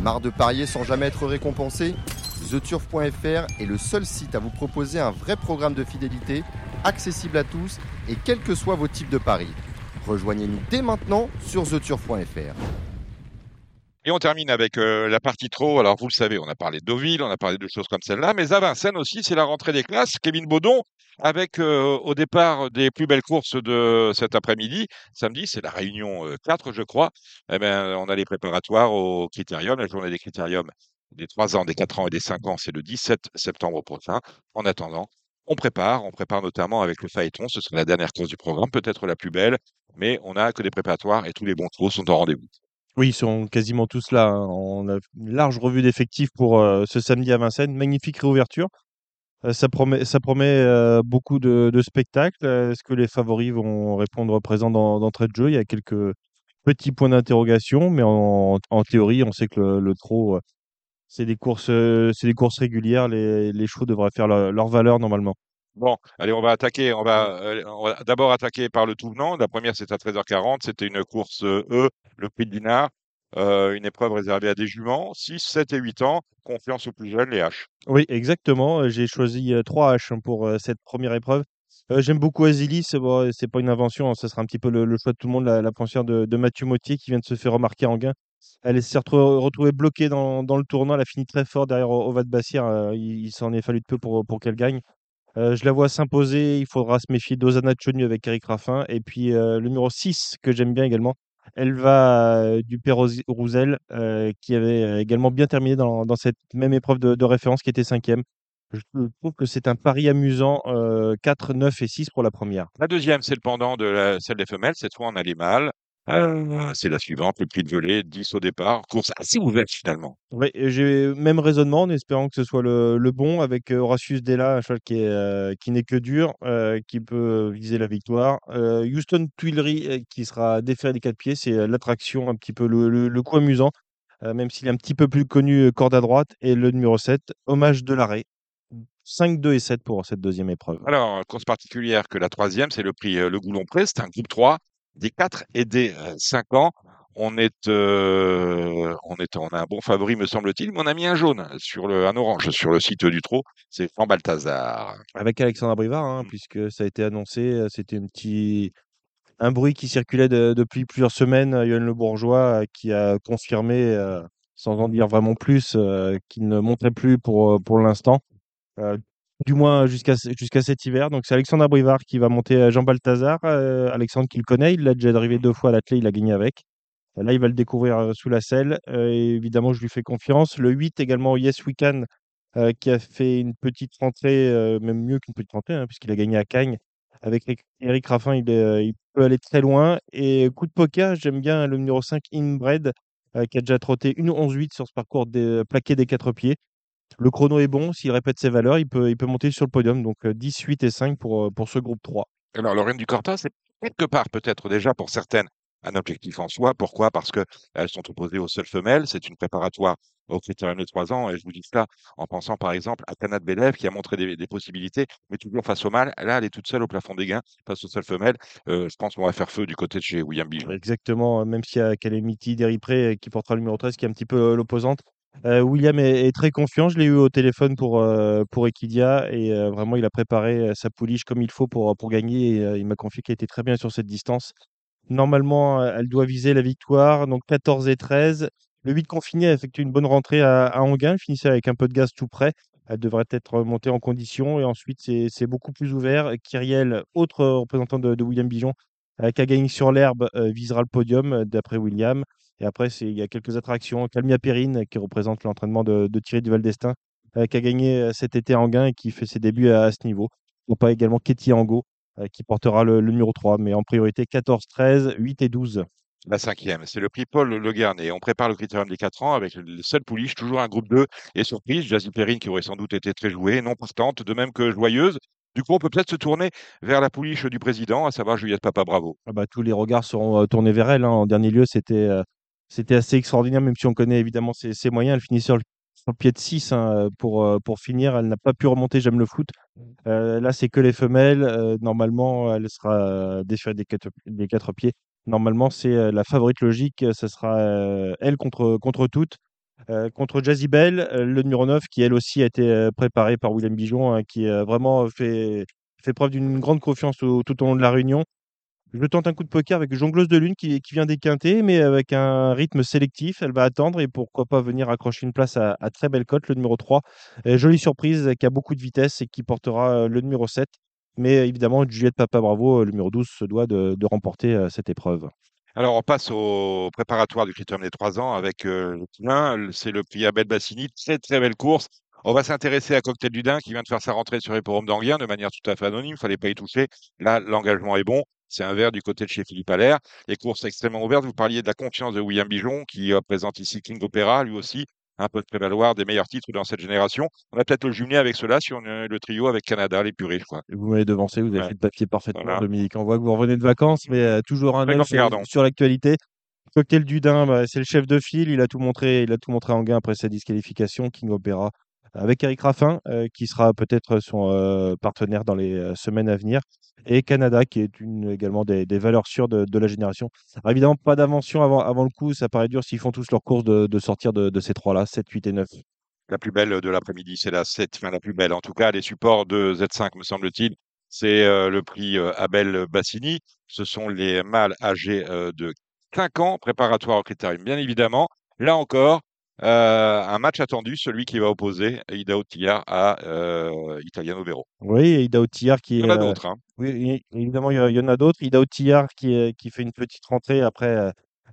Marre de parier sans jamais être récompensé TheTurf.fr est le seul site à vous proposer un vrai programme de fidélité, accessible à tous et quels que soient vos types de paris. Rejoignez-nous dès maintenant sur TheTurf.fr. Et on termine avec euh, la partie trop. Alors, vous le savez, on a parlé de Deauville, on a parlé de choses comme celle-là, mais à Vincennes aussi, c'est la rentrée des classes. Kevin Baudon, avec au départ des plus belles courses de cet après-midi, samedi, c'est la réunion 4, euh, je crois. Eh ben, on a les préparatoires au Critérium, la journée des Critériums des 3 ans, des 4 ans et des 5 ans, c'est le 17 septembre prochain. En attendant, on prépare, on prépare notamment avec le phaéton, ce sera la dernière course du programme, peut-être la plus belle, mais on n'a que des préparatoires et tous les bons trous sont en rendez-vous. Oui, ils sont quasiment tous là. Hein. On a une large revue d'effectifs pour ce samedi à Vincennes. Magnifique réouverture. Euh, ça promet, euh, beaucoup de, spectacles. Est-ce que les favoris vont répondre présent d'entrée de jeu? Il y a quelques petits points d'interrogation, mais en, théorie, on sait que le, trot, c'est des courses, régulières. Les, chevaux devraient faire leur valeur normalement. Bon, allez, on va attaquer. On va, d'abord attaquer par le tout venant. La première, c'est à 13h40. C'était une course E, le prix de. Euh, une épreuve réservée à des juments, 6, 7 et 8 ans, confiance aux plus jeunes, les H. Oui, exactement. J'ai choisi 3 H hein, pour cette première épreuve. J'aime beaucoup Azilis, bon, c'est pas une invention, hein, ce sera un petit peu le, choix de tout le monde, la, la de, Mathieu Mottier qui vient de se faire remarquer en gain. Elle s'est retrouvée bloquée dans, le tournoi, elle a fini très fort derrière Ovad Bassir, il, s'en est fallu de peu pour, qu'elle gagne. Euh, je la vois s'imposer. Il faudra se méfier d'Ozana Chonu avec Eric Raffin. Et puis euh, le numéro 6, que j'aime bien également, elle va euh, du Père Rouzel, qui avait également bien terminé dans, cette même épreuve de, référence, qui était cinquième. Je trouve que c'est un pari amusant, 4, 9 et 6 pour la première. La deuxième, c'est le pendant de celle des femelles. Cette fois, on a les mâles. Ah, c'est la suivante, le prix de volée, 10 au départ. Course assez ouverte finalement. Oui, j'ai même raisonnement en espérant que ce soit le, bon avec euh, Horatius Della, un cheval qui euh, n'est que dur, euh, qui peut viser la victoire. Houston Tuileries qui sera déféré des quatre pieds, c'est l'attraction, un petit peu le, coup amusant, même s'il est un petit peu plus connu, corde à droite. Et le numéro 7, hommage de l'arrêt. 5, 2 et 7 pour cette deuxième épreuve. Alors, course particulière que la troisième, c'est le prix Le Goulon Pré, c'est un groupe 3 des 4 et des 5 ans, on est, on est, on a un bon favori, me semble-t-il, mais on a mis un jaune sur le, un orange sur le site du trot. C'est Jean Balthazar. Avec Alexandre Brivard, hein, mmh. puisque ça a été annoncé, c'était un petit, un bruit qui circulait depuis plusieurs semaines. Yann Le Bourgeois qui a confirmé, sans en dire vraiment plus, qu'il ne montrait plus pour, pour l'instant du moins jusqu'à jusqu'à cet hiver. Donc c'est Alexandre Brivard qui va monter Jean Balthazar. Euh, Alexandre qui le connaît, il l'a déjà arrivé deux fois à l'atelier, il a gagné avec. Là, il va le découvrir euh, sous la selle. Euh, évidemment, je lui fais confiance. Le 8 également, Yes Weekend, qui a fait une petite rentrée, même mieux qu'une petite rentrée, hein, puisqu'il a gagné à Cagnes. Avec Eric Raffin, il, il, peut aller très loin. Et coup de poker, j'aime bien le numéro 5, Inbred, qui a déjà trotté une 11-8 sur ce parcours des, plaqué des quatre pieds. Le chrono est bon, s'il répète ses valeurs, il peut, il peut monter sur le podium. Donc 10, 8 et 5 pour, euh, pour ce groupe 3. Alors, Lorraine du Corta, c'est quelque part peut-être déjà pour certaines un objectif en soi. Pourquoi? Parce qu'elles sont opposées aux seules femelles. C'est une préparatoire au critérium de 3 ans. Et je vous dis cela en pensant par exemple à Kanat Belev qui a montré des, possibilités, mais toujours face au mâle. Là, elle est toute seule au plafond des gains face aux seules femelles. Euh, je pense qu'on va faire feu du côté de chez William Bill. Exactement, même s'il y a Calamity Deripré qui portera le numéro 13 qui est un petit peu euh, l'opposante. Euh, William est, très confiant. Je l'ai eu au téléphone pour, euh, Equidia et euh, vraiment, il a préparé sa pouliche comme il faut pour, pour gagner. Et, il m'a confié qu'elle était très bien sur cette distance. Normalement, elle doit viser la victoire. Donc 14 et 13. Le 8 confiné a effectué une bonne rentrée à, à Anguin. Finissait avec un peu de gaz tout près. Elle devrait être montée en condition. Et ensuite, c'est beaucoup plus ouvert. Kyriel, autre représentant de, de William Bijon, qui a gagné sur l'herbe, visera le podium d'après William. Et après, il y a quelques attractions. Calmia Perrine, qui représente l'entraînement de, Thierry Duval d'Estaing, euh, qui a gagné euh, cet été en gain et qui fait ses débuts à, ce niveau. On pas également Ketty Ango, euh, qui portera le, numéro 3, mais en priorité 14, 13, 8 et 12. La cinquième, c'est le prix Paul Le Garnet. On prépare le critérium des 4 ans avec le seul pouliche, toujours un groupe 2. Et surprise, Jazzy Perrine qui aurait sans doute été très jouée, non partante, de même que joyeuse. Du coup, on peut peut-être se tourner vers la pouliche du président, à savoir Juliette Papa Bravo. Ah bah, tous les regards seront tournés vers elle. Hein. En dernier lieu, c'était c'était assez extraordinaire, même si on connaît évidemment ses, moyens. Elle finit sur le, pied de 6 hein, pour, euh, pour finir. Elle n'a pas pu remonter, j'aime le foot. Mmh. Euh, là, c'est que les femelles. Euh, normalement, elle sera déférée des quatre, des quatre pieds. Normalement, c'est la favorite logique. Ce sera elle contre, contre toutes. contre Jazzy Bell, le numéro 9, qui elle aussi a été préparée par William Bijon, hein, qui a vraiment fait, fait preuve d'une grande confiance tout au long de la réunion. Je tente un coup de poker avec Jongleuse de Lune qui, vient déquinter, mais avec un rythme sélectif. Elle va attendre et pourquoi pas venir accrocher une place à, très belle cote, le numéro 3. jolie surprise qui a beaucoup de vitesse et qui portera le numéro 7. Mais évidemment, Juliette Papa Bravo, le numéro 12, se doit de, remporter cette épreuve. Alors, on passe au préparatoire du Critérium des 3 ans avec le C'est le prix Abel Bassini. Très, très belle course. On va s'intéresser à Cocktail du Dain qui vient de faire sa rentrée sur l'hipporome d'Anguien de manière tout à fait anonyme. Il fallait pas y toucher. Là, l'engagement est bon. C'est un verre du côté de chez Philippe Allaire. Les courses extrêmement ouvertes. Vous parliez de la confiance de William Bijon qui euh, présente ici King Opera, lui aussi, un peu de prévaloir des meilleurs titres dans cette génération. On va peut-être le jumeler avec cela sur le trio avec Canada, les purées, je crois. Vous m'avez devancé, vous avez fait le papier parfaitement, Dominique. On voit que vous revenez de vacances, mais euh, toujours un œil sur, l'actualité. Cocktail Dudin, bah, c'est le chef de file. Il a tout montré, il a tout montré en gain après sa disqualification. King Opera avec Eric Raffin, euh, qui sera peut-être son partenaire dans les semaines à venir et Canada, qui est également des, valeurs sûres de, la génération. évidemment, pas d'invention avant, le coup, ça paraît dur s'ils font tous leur course de, sortir de, ces trois-là, 7, 8 et 9. La plus belle de l'après-midi, c'est la 7, enfin la plus belle. En tout cas, les supports de Z5, me semble-t-il, c'est euh, le prix euh, Abel Bassini. Ce sont les mâles âgés euh, de 5 ans, préparatoires au critérium, bien évidemment. Là encore, euh, un match attendu, celui qui va opposer Ida à euh, Italiano Vero. Oui, Ida qui Il y en a d'autres. Hein. Oui, évidemment, il y, en a d'autres. Ida qui, qui fait une petite rentrée après euh,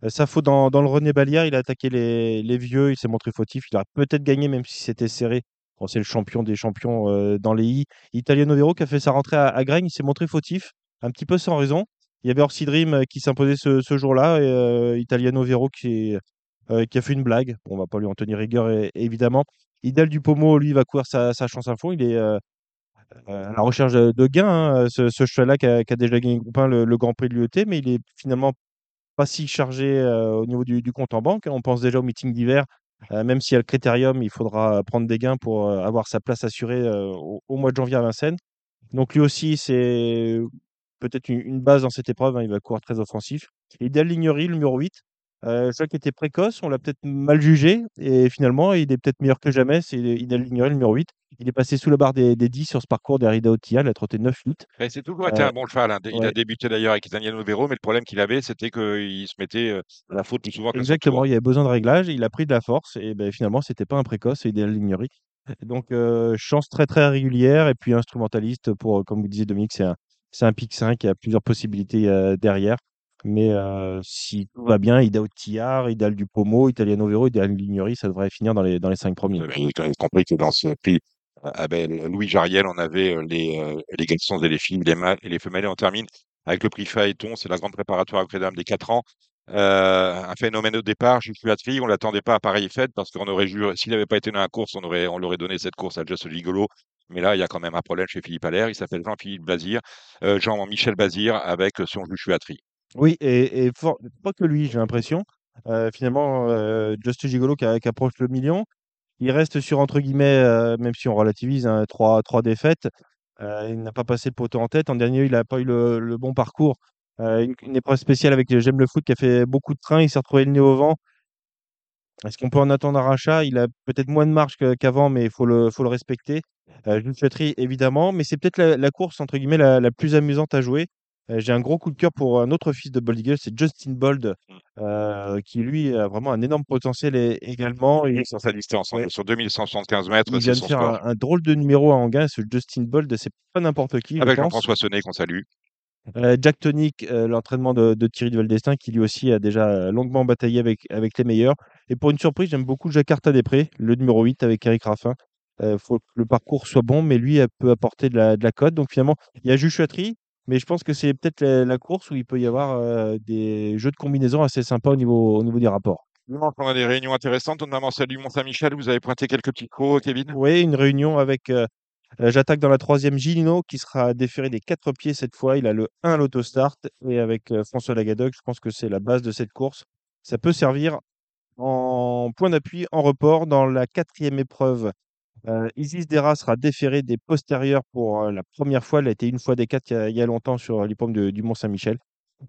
sa faute dans, dans, le René Balière. Il a attaqué les, les vieux, il s'est montré fautif. Il aurait peut-être gagné, même si c'était serré. c'est le champion des champions dans les I. Italiano Vero qui a fait sa rentrée à, à il s'est montré fautif, un petit peu sans raison. Il y avait Orsi Dream qui s'imposait ce, ce jour-là et Italiano Vero qui est euh, qui a fait une blague. On on va pas lui en tenir rigueur, évidemment. Idal du Pomo, lui, va courir sa, chance à fond. Il est euh, euh, à la recherche de, gains. Hein, ce, cheval-là qui a, déjà gagné groupe 1, le, Grand Prix de l'UET, mais il est finalement pas si chargé au niveau du, compte en banque. On pense déjà au meeting d'hiver. même s'il y a le critérium, il faudra prendre des gains pour avoir sa place assurée au, mois de janvier à Vincennes. Donc lui aussi, c'est peut-être une, base dans cette épreuve. Hein, il va courir très offensif. Idal Lignery, le numéro 8, euh, qui était précoce, on l'a peut-être mal jugé et finalement, il est peut-être meilleur que jamais. C'est il a ignoré le numéro 8. Il est passé sous la barre des, des 10 sur ce parcours d'Arida Otia, il a trotté 9 8 C'est toujours été un bon cheval. Hein. Il a débuté d'ailleurs avec Daniel Novero, mais le problème qu'il avait, c'était qu'il se mettait euh, la faute plus souvent que Exactement, il y avait besoin de réglage, il a pris de la force et ben, finalement, c'était pas un précoce, Idéal Lignery. Donc, euh, chance très très régulière et puis instrumentaliste pour, comme vous disiez Dominique, c'est un, c'est un pic 5, il y a plusieurs possibilités euh, derrière. Mais si tout va bien, Ida Ottillard, Idal du Pomo, Italiano Vero, Idal Lignery, ça devrait finir dans les, dans les cinq premiers. Avez quand même compris que dans ce prix, Louis Jariel, on avait les, les garçons et les filles, les mâles et les femelles. Et on termine avec le prix Phaéton, c'est la grande préparatoire à Dames des 4 ans. un phénomène au départ, je suis tri, on l'attendait pas à pareille fête parce qu'on aurait juré, s'il n'avait pas été dans la course, on aurait, on l'aurait donné cette course à Just Gigolo. Mais là, il y a quand même un problème chez Philippe Allaire. Il s'appelle Jean-Philippe Bazir, Jean-Michel Bazir avec son Juchuatri. Oui, et, pas que lui, j'ai l'impression. Euh, finalement, euh, Just Gigolo qui, approche le million. Il reste sur, entre guillemets, euh, même si on relativise, hein, trois, défaites. il n'a pas passé le poteau en tête. En dernier, il n'a pas eu le, bon parcours. Une, épreuve spéciale avec J'aime le foot qui a fait beaucoup de trains. Il s'est retrouvé le nez au vent. Est-ce qu'on peut en attendre un rachat? Il a peut-être moins de marge qu'avant, mais il faut le, respecter. Euh, le souhaiterais évidemment, mais c'est peut-être la, course, entre guillemets, la, plus amusante à jouer. Euh, j'ai un gros coup de cœur pour un autre fils de Bold Eagle, c'est Justin Bold, mmh. euh, qui lui a vraiment un énorme potentiel également. Il est sur sa distance, sur 2175 mètres. Il vient de faire un, drôle de numéro à Anguin, ce Justin Bold, c'est pas n'importe qui. Avec Jean-François Sonnet qu'on salue. Euh, Jack Tonic, l'entraînement de, Thierry de Valdestin, qui lui aussi a déjà longuement bataillé avec, avec les meilleurs. Et pour une surprise, j'aime beaucoup Jakarta Després, le numéro 8 avec Eric Raffin. Il faut que le parcours soit bon, mais lui, elle peut apporter de la, de la cote. Donc finalement, il y a Juchatry, mais je pense que c'est peut-être la, course où il peut y avoir des jeux de combinaison assez sympas au niveau, au niveau des rapports. On a des réunions intéressantes, notamment celle du Mont-Saint-Michel. Vous avez pointé quelques petits crocs, Kevin Oui, une réunion avec. J'attaque dans la troisième Gilino qui sera déféré des quatre pieds cette fois. Il a le 1 à l'autostart et avec François Lagadoc, je pense que c'est la base de cette course. Ça peut servir en point d'appui en report dans la quatrième épreuve euh, Isis Dera sera déférée des postérieurs pour euh, la première fois. Elle a été une fois des quatre il y a, longtemps sur l'hippome du Mont-Saint-Michel.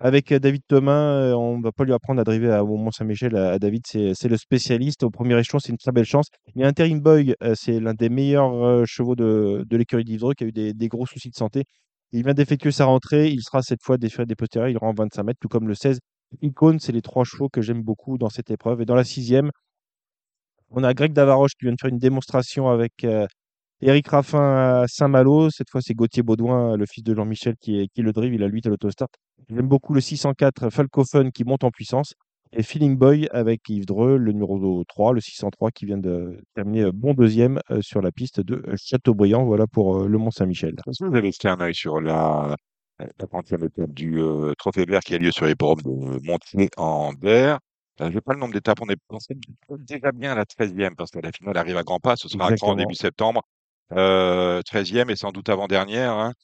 Avec David Thomas, on ne va pas lui apprendre à driver à Mont-Saint-Michel. À, David, c'est le spécialiste. Au premier échelon, c'est une très belle chance. Il y a Interim Boy, c'est l'un des meilleurs chevaux de, de l'écurie d'Ivre qui a eu des, des, gros soucis de santé. Il vient d'effectuer sa rentrée. Il sera cette fois déféré des postérieurs. Il rend 25 mètres, tout comme le 16. Icône, c'est les trois chevaux que j'aime beaucoup dans cette épreuve. Et dans la sixième, on a Greg Davaroche qui vient de faire une démonstration avec Eric Raffin à Saint-Malo. Cette fois, c'est Gauthier Baudouin, le fils de Jean-Michel, qui, qui le drive. Il a 8 à l'autostart. J'aime beaucoup le 604 Falcofen qui monte en puissance. Et Feeling Boy avec Yves Dreux, le numéro 3, le 603, qui vient de terminer bon deuxième sur la piste de Châteaubriand. Voilà pour le Mont-Saint-Michel. Vous avez jeté un œil sur la, la 30e étape du Trophée Vert qui a lieu sur les forums de Montier en Vert. Je n'ai pas le nombre d'étapes, on est déjà bien à la 13e parce que la finale arrive à grands pas, ce sera en début septembre. Euh, 13e et sans doute avant-dernière. Hein.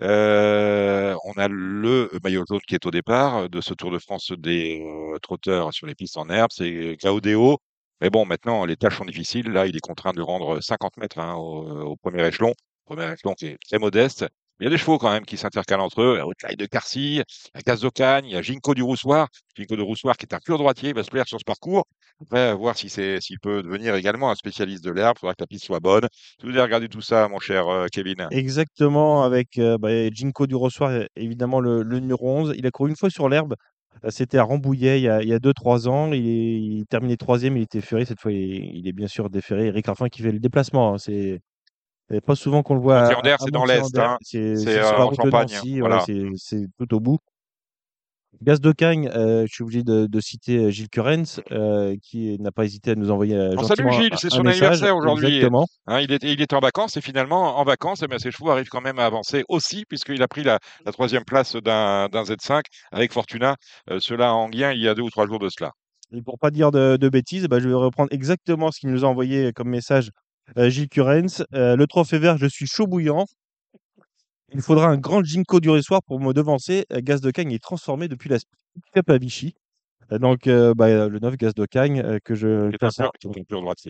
Euh, on a le maillot jaune qui est au départ de ce Tour de France des euh, trotteurs sur les pistes en herbe, c'est Claudeo. Mais bon, maintenant, les tâches sont difficiles. Là, il est contraint de rendre 50 mètres hein, au, au, premier échelon. Premier échelon qui est très modeste. Il y a des chevaux quand même qui s'intercalent entre eux. Haute de Carcy, la Casse d'Ocagne, il y a Ginko du Roussoir. Ginko du Roussoir qui est un pur droitier, il va se plaire sur ce parcours. Après, voir si c'est, s'il peut devenir également un spécialiste de l'herbe. Il faudra que la piste soit bonne. Tu voulais regarder tout ça, mon cher euh, Kevin? Exactement, avec euh, bah, Ginko du Roussoir, évidemment le, numéro 11. Il a couru une fois sur l'herbe. Euh, c'était à Rambouillet il y a 2-3 ans. Il, est, il terminait troisième, il était ferré. Cette fois, il est, bien sûr déféré. Eric Raffin qui fait le déplacement. Hein. C'est et pas souvent qu'on le voit. À, c'est dans l'Est. Hein. C'est euh, en Champagne. voilà. C'est tout au bout. Gaz de Cagne, euh, je suis obligé de, de citer euh, Gilles Currens, euh, qui n'a pas hésité à nous envoyer euh, Salut Gilles, c'est son anniversaire aujourd'hui. Hein, il, est, il était en vacances et finalement, en vacances, eh bien, ses chevaux arrivent quand même à avancer aussi, puisqu'il a pris la, la troisième place d'un Z5 avec Fortuna, euh, cela en Anguien, il y a deux ou trois jours de cela. Et pour pas dire de, de bêtises, bah, je vais reprendre exactement ce qu'il nous a envoyé comme message euh, Gilles Curens. Euh, le trophée vert, je suis chaud bouillant. Il faudra un grand Jinko du soir pour me devancer. Euh, Gaz de Cagne est transformé depuis la Cup à Vichy. Donc, bah, le 9 Gaz de Cagne, que je classe,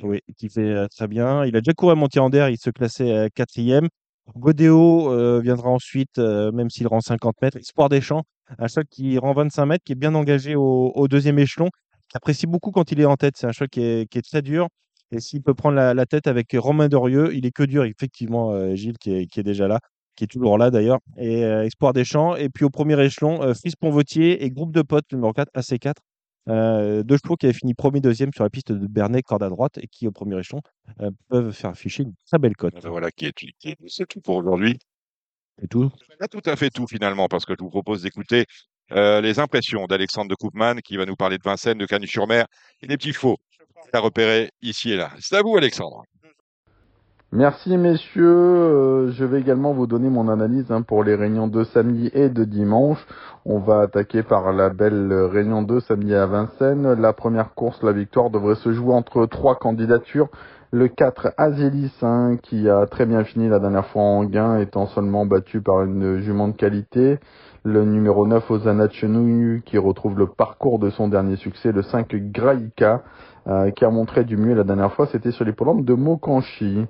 oui, qui fait très bien. Il a déjà couru à Montier-Ander, il se classait quatrième. Godéo viendra ensuite, même s'il rend 50 mètres. Espoir des Champs, un choc qui rend 25 mètres, qui est bien engagé au, deuxième échelon, qui apprécie beaucoup quand il est en tête. C'est un choc qui est très dur. Et s'il peut prendre la, tête avec Romain Dorieux, il est que dur, effectivement, euh, Gilles, qui est, déjà là, qui est toujours là d'ailleurs. Et euh, Espoir des Champs. Et puis au premier échelon, euh, Fils Ponvotier et Groupe de Potes, numéro 4, AC4. deux chevaux qui avaient fini premier, deuxième sur la piste de Bernay, corde à droite, et qui, au premier échelon, peuvent faire afficher une très belle cote. Voilà, qui est, c'est tout pour aujourd'hui. C'est tout Pas tout à fait tout, finalement, parce que je vous propose d'écouter les impressions d'Alexandre de Koopman, qui va nous parler de Vincennes, de Canu-sur-Mer et des petits chevaux à repérer ici et là. C'est à vous, Alexandre. Merci messieurs, euh, je vais également vous donner mon analyse hein, pour les réunions de samedi et de dimanche. On va attaquer par la belle réunion de samedi à Vincennes. La première course, la victoire, devrait se jouer entre trois candidatures. Le 4 Azélis, hein, qui a très bien fini la dernière fois en gain, étant seulement battu par une jument de qualité. Le numéro 9 Ozana Chenouille, qui retrouve le parcours de son dernier succès. Le 5 Graïka, euh, qui a montré du mieux la dernière fois, c'était sur les polombes de Mokanchi.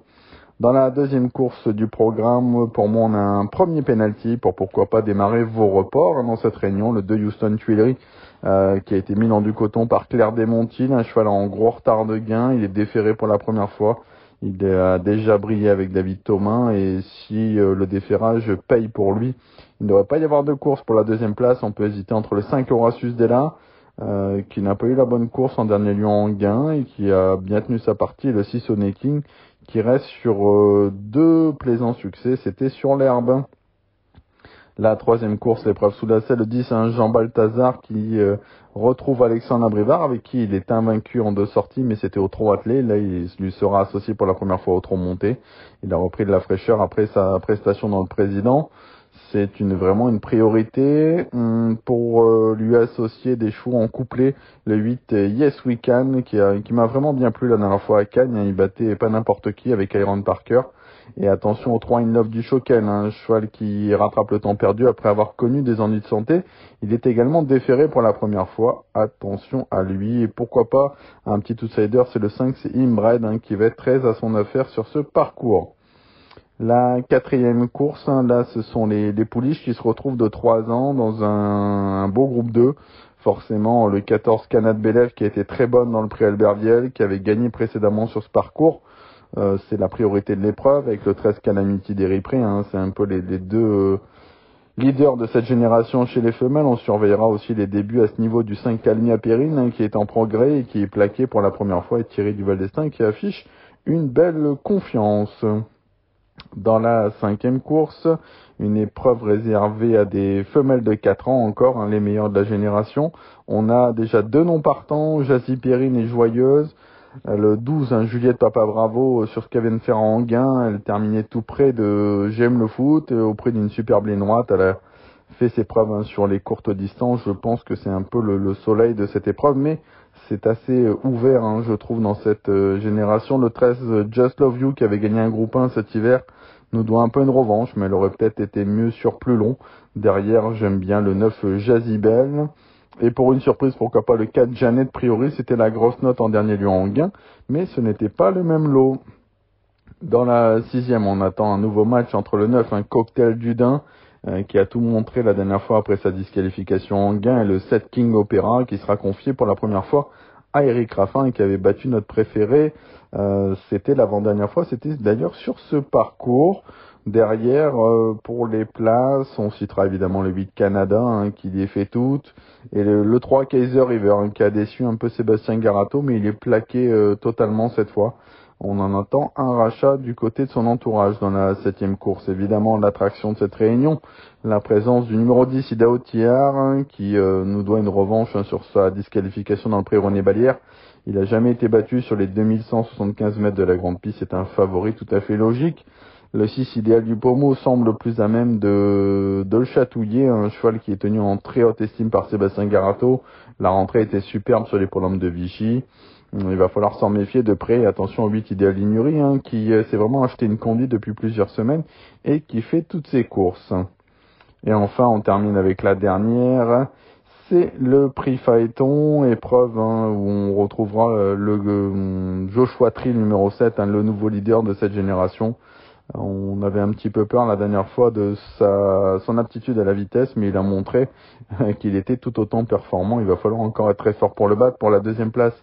Dans la deuxième course du programme, pour moi, on a un premier penalty pour pourquoi pas démarrer vos reports dans cette réunion, le 2 Houston Tuileries, euh, qui a été mis dans du coton par Claire Desmontil, un cheval en gros retard de gain, il est déféré pour la première fois. Il a déjà brillé avec David Thomas et si euh, le déférage paye pour lui, il ne devrait pas y avoir de course pour la deuxième place. On peut hésiter entre le 5 Horatius Della, euh, qui n'a pas eu la bonne course en dernier lieu en gain et qui a bien tenu sa partie, le 6 King, qui reste sur euh, deux plaisants succès, c'était sur l'herbe. La troisième course, l'épreuve sous la selle, le 10, un Jean Balthazar qui euh, retrouve Alexandre Abrivard, avec qui il est invaincu en deux sorties, mais c'était au trot attelé. Là, il lui sera associé pour la première fois au trot monté. Il a repris de la fraîcheur après sa prestation dans le président c'est une, vraiment une priorité hum, pour euh, lui associer des chevaux en couplet. Le 8 Yes We Can qui, m'a vraiment bien plu la dernière fois à Cannes. Il battait pas n'importe qui avec Iron Parker. Et attention au 3 in love du Choken, un cheval qui rattrape le temps perdu après avoir connu des ennuis de santé. Il est également déféré pour la première fois. Attention à lui. Et pourquoi pas un petit outsider, c'est le 5, c'est Imbred, hein, qui va être très à son affaire sur ce parcours. La quatrième course, hein, là, ce sont les, les pouliches qui se retrouvent de 3 ans dans un, beau groupe 2 forcément le 14 Canad Belev qui a été très bonne dans le prix Albert qui avait gagné précédemment sur ce parcours. Euh, c'est la priorité de l'épreuve avec le 13 Calamity des hein, c'est un peu les, deux euh, leaders de cette génération chez les femelles. On surveillera aussi les débuts à ce niveau du 5 Calmia Perrine hein, qui est en progrès et qui est plaqué pour la première fois et Thierry Duval d'Estaing qui affiche une belle confiance. Dans la cinquième course, une épreuve réservée à des femelles de 4 ans encore, hein, les meilleures de la génération. On a déjà deux noms partants, Jazzy Perrine et Joyeuse. Euh, le 12, un Juliette Papa Bravo euh, sur ce qu'elle vient de faire en Anguin. Elle terminait tout près de J'aime le foot, euh, auprès d'une superbe ligne. Elle a fait ses preuves hein, sur les courtes distances. Je pense que c'est un peu le, soleil de cette épreuve, mais c'est assez ouvert, hein, je trouve, dans cette génération. Le 13, Just Love You, qui avait gagné un groupe 1 cet hiver, nous doit un peu une revanche, mais elle aurait peut-être été mieux sur plus long. Derrière, j'aime bien le 9 Jazibel. Et pour une surprise, pourquoi pas le 4 Janet Priori, c'était la grosse note en dernier lieu en gain, mais ce n'était pas le même lot. Dans la sixième, on attend un nouveau match entre le 9, un cocktail Dudin, euh, qui a tout montré la dernière fois après sa disqualification en gain, et le 7 King Opera, qui sera confié pour la première fois à Eric Raffin, qui avait battu notre préféré. Euh, c'était l'avant-dernière fois, c'était d'ailleurs sur ce parcours. Derrière, euh, pour les places, on citera évidemment le 8 Canada, hein, qui les fait toutes, et le, 3 Kaiser River, qui a déçu un peu Sébastien Garato, mais il est plaqué euh, totalement cette fois. On en attend un rachat du côté de son entourage dans la septième course. Évidemment, l'attraction de cette réunion, la présence du numéro 10 Idao Tiar, hein, qui euh, nous doit une revanche hein, sur sa disqualification dans le prix René Balière. Il n'a jamais été battu sur les 2175 mètres de la grande piste. C'est un favori tout à fait logique. Le 6 idéal du Pommeau semble plus à même de, de le chatouiller, un cheval qui est tenu en très haute estime par Sébastien Garato. La rentrée était superbe sur les prolonges de Vichy. Il va falloir s'en méfier de près. Attention au 8 idéal Lignurie, hein, qui euh, s'est vraiment acheté une conduite depuis plusieurs semaines et qui fait toutes ses courses. Et enfin, on termine avec la dernière. C'est le prix Phaéton, épreuve hein, où on retrouvera euh, le euh, Joshua Trill numéro 7, hein, le nouveau leader de cette génération. On avait un petit peu peur la dernière fois de sa, son aptitude à la vitesse, mais il a montré qu'il était tout autant performant. Il va falloir encore être très fort pour le battre. Pour la deuxième place,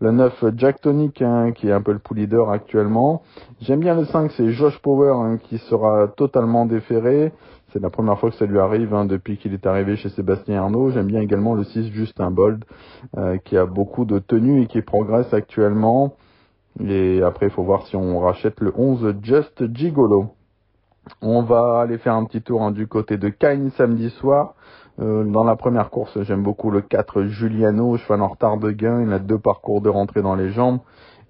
le 9, Jack Tonic, hein, qui est un peu le pool leader actuellement. J'aime bien le 5, c'est Josh Power, hein, qui sera totalement déféré. C'est la première fois que ça lui arrive hein, depuis qu'il est arrivé chez Sébastien Arnaud. J'aime bien également le 6, Justin Bold, euh, qui a beaucoup de tenue et qui progresse actuellement. Et après, il faut voir si on rachète le 11 Just Gigolo. On va aller faire un petit tour hein, du côté de Cain samedi soir. Euh, dans la première course, j'aime beaucoup le 4 Giuliano, cheval en retard de gain. Il a deux parcours de rentrée dans les jambes.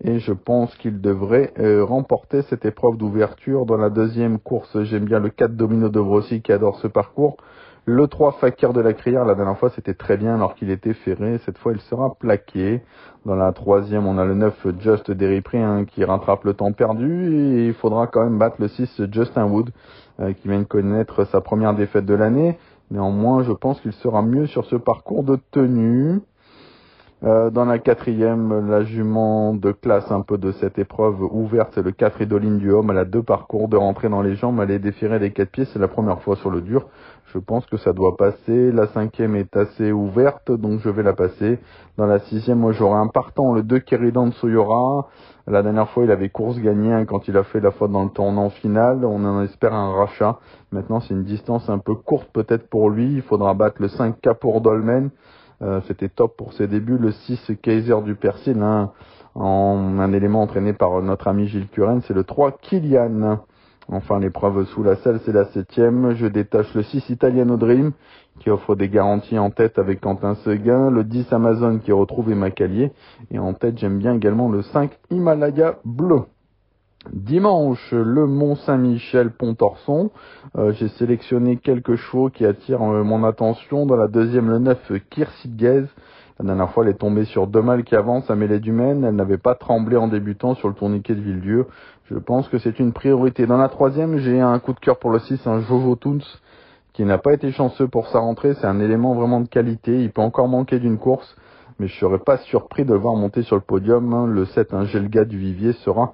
Et je pense qu'il devrait euh, remporter cette épreuve d'ouverture. Dans la deuxième course, j'aime bien le 4 Domino de Brossi qui adore ce parcours. Le 3 Fakir de la Crière, la dernière fois c'était très bien alors qu'il était ferré. Cette fois il sera plaqué. Dans la troisième, on a le 9 Just Derripré hein, qui rattrape le temps perdu. Et il faudra quand même battre le 6 Justin Wood euh, qui vient de connaître sa première défaite de l'année. Néanmoins, je pense qu'il sera mieux sur ce parcours de tenue. Euh, dans la quatrième, la jument de classe un peu de cette épreuve ouverte, c'est le 4 Idoline du Homme. Elle a deux parcours de rentrée dans les jambes. Elle est déférée des quatre pieds. C'est la première fois sur le dur. Je pense que ça doit passer. La cinquième est assez ouverte, donc je vais la passer. Dans la sixième, moi j'aurai un partant, le 2 Keridan de Soyora. La dernière fois, il avait course gagnée hein, quand il a fait la faute dans le tournant final. On en espère un rachat. Maintenant, c'est une distance un peu courte peut-être pour lui. Il faudra battre le 5K pour Dolmen. Euh, c'était top pour ses débuts. Le 6 Kaiser du Persil, hein, un élément entraîné par notre ami Gilles Curren, c'est le 3 Kilian. Enfin, l'épreuve sous la selle, c'est la septième. Je détache le 6 Italiano Dream, qui offre des garanties en tête avec Quentin Seguin. Le 10 Amazon qui retrouve Emma Calier. Et en tête, j'aime bien également le 5 Himalaya Bleu. Dimanche, le Mont Saint-Michel Pontorson. Euh, j'ai sélectionné quelques chevaux qui attirent euh, mon attention. Dans la deuxième, le 9 Kirsigez. La dernière fois, elle est tombée sur deux mâles qui avancent à mêlée du Maine. Elle n'avait pas tremblé en débutant sur le tourniquet de Villedieu. Je pense que c'est une priorité. Dans la troisième, j'ai un coup de cœur pour le 6, un Jojo Toons, qui n'a pas été chanceux pour sa rentrée. C'est un élément vraiment de qualité. Il peut encore manquer d'une course mais je serais pas surpris de le voir monter sur le podium. Hein. Le 7 Angelga du Vivier sera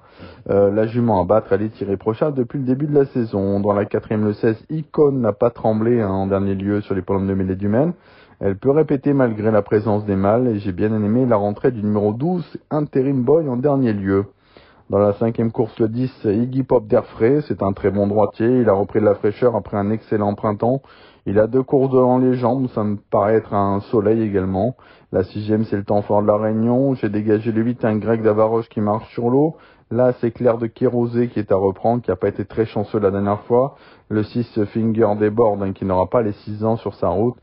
euh, la jument à battre. Elle est tirée prochaine depuis le début de la saison. Dans la quatrième, le 16 Icône n'a pas tremblé hein, en dernier lieu sur les podiums de Mélédumène. Elle peut répéter malgré la présence des mâles et j'ai bien aimé la rentrée du numéro 12 Interim Boy en dernier lieu. Dans la cinquième course, le 10, Iggy Pop d'Airfray, c'est un très bon droitier. Il a repris de la fraîcheur après un excellent printemps. Il a deux courses devant les jambes, ça me paraît être un soleil également. La sixième, c'est le temps fort de la Réunion. J'ai dégagé le 8, un grec d'Avaroche qui marche sur l'eau. Là, c'est Claire de Kérosé qui est à reprendre, qui n'a pas été très chanceux la dernière fois. Le 6, Finger des hein, qui n'aura pas les 6 ans sur sa route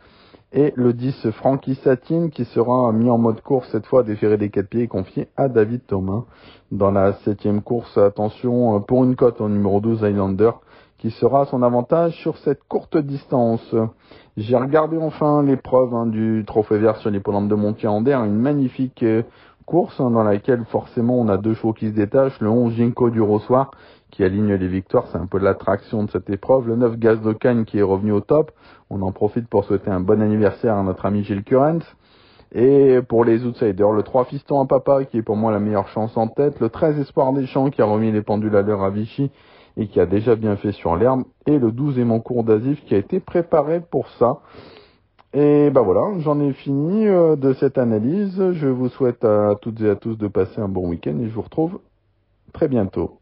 et le 10 Frankie Satine qui sera mis en mode course cette fois déféré des quatre pieds et confié à David Thomas. Dans la septième course, attention pour une cote au numéro 12 Highlander qui sera son avantage sur cette courte distance. J'ai regardé enfin l'épreuve hein, du trophée vert sur l'hippodrome de Montier-Ander, une magnifique euh, course hein, dans laquelle forcément on a deux chevaux qui se détachent, le 11 Ginkgo du Rossoir qui aligne les victoires, c'est un peu l'attraction de cette épreuve, le 9 Gaz de Cannes qui est revenu au top, on en profite pour souhaiter un bon anniversaire à notre ami Gilles Current. Et pour les outsiders, le 3 Fiston à Papa, qui est pour moi la meilleure chance en tête. Le 13 Espoir des Champs, qui a remis les pendules à l'heure à Vichy et qui a déjà bien fait sur l'herbe. Et le 12 mon cours d'Azif, qui a été préparé pour ça. Et ben voilà, j'en ai fini euh, de cette analyse. Je vous souhaite à toutes et à tous de passer un bon week-end et je vous retrouve très bientôt.